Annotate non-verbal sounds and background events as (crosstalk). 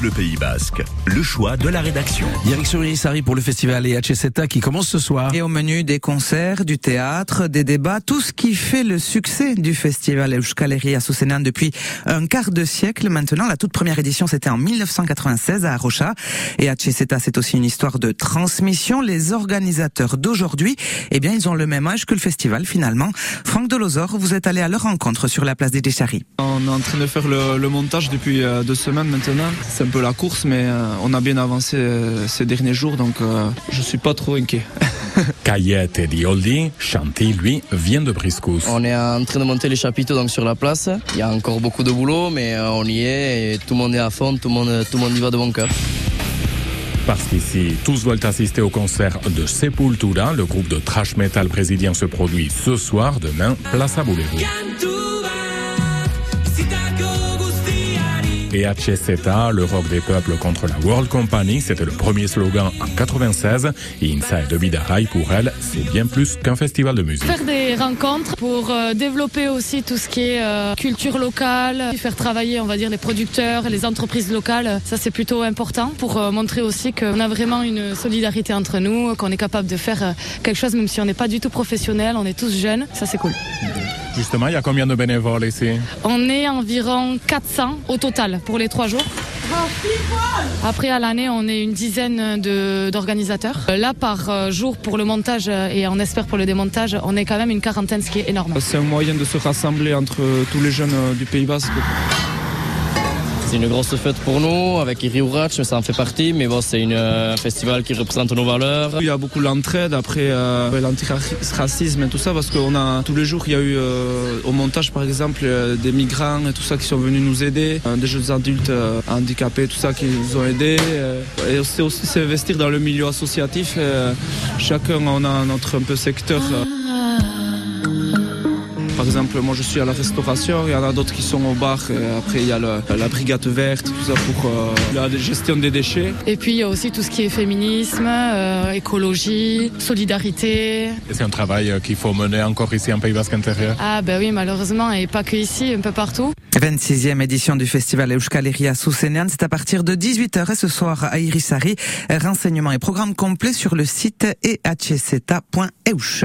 Bleu Pays Basque. Le choix de la rédaction. Direction Irisari pour le festival EHSETA qui commence ce soir. Et au menu des concerts, du théâtre, des débats, tout ce qui fait le succès du festival Euskaleria Sousenan depuis un quart de siècle maintenant. La toute première édition, c'était en 1996 à Arocha. Et EHSETA, c'est aussi une histoire de transmission. Les organisateurs d'aujourd'hui, eh bien, ils ont le même âge que le festival finalement. Franck Delozor, vous êtes allé à leur rencontre sur la place des Décharis. On est en train de faire le, le montage depuis euh, deux semaines maintenant. Peu la course, mais euh, on a bien avancé euh, ces derniers jours, donc euh, je suis pas trop inquiet. (laughs) Cayette et Dioldi, Chanty, lui, vient de Briscous. On est en train de monter les chapiteaux donc sur la place. Il y a encore beaucoup de boulot, mais euh, on y est et tout le monde est à fond, tout le monde, tout le monde y va de bon cœur. Parce qu'ici, tous veulent assister au concert de Sepultura, le groupe de trash metal brésilien se produit ce soir, demain, place à Boulevard. Et HSETA, le rock des peuples contre la World Company, c'était le premier slogan en 96. Et Inside de Bidarai, pour elle, c'est bien plus qu'un festival de musique. Faire des rencontres pour euh, développer aussi tout ce qui est euh, culture locale, faire travailler, on va dire, les producteurs, les entreprises locales. Ça, c'est plutôt important pour euh, montrer aussi qu'on a vraiment une solidarité entre nous, qu'on est capable de faire quelque chose, même si on n'est pas du tout professionnel, on est tous jeunes. Ça, c'est cool. Justement, il y a combien de bénévoles ici? On est environ 400 au total pour les trois jours. Après, à l'année, on est une dizaine de- d'organisateurs. Euh, Là, par euh, jour, pour le montage euh, et on espère pour le démontage, on est quand même une quarantaine, ce qui est énorme. C'est un moyen de se rassembler entre tous les jeunes du Pays Basque. C'est une grosse fête pour nous, avec Iri Urach, ça en fait partie, mais bon, c'est une, euh, un festival qui représente nos valeurs. Il y a beaucoup l'entraide, après euh, l'antiracisme et tout ça, parce qu'on a tous les jours, il y a eu euh, au montage par exemple euh, des migrants et tout ça qui sont venus nous aider, euh, des jeunes adultes euh, handicapés, tout ça qui nous ont aidés. euh, et c'est aussi s'investir dans le milieu associatif. euh, chacun on a notre un peu secteur. euh. Par exemple, moi je suis à la restauration, il y en a d'autres qui sont au bar, et après il y a le- la brigade verte, tout ça pour euh, la gestion des déchets. Et puis il y a aussi tout ce qui est féminisme, euh, écologie, solidarité. C'est un travail euh, qu'il faut mener encore ici en Pays Basque intérieur. Ah ben oui, malheureusement, et pas que ici, un peu partout. 26e édition du festival Euskaleria Sousenan, c'est à partir de 18h et ce soir à Irisari. Renseignements et programmes complets sur le site ehseta.eush.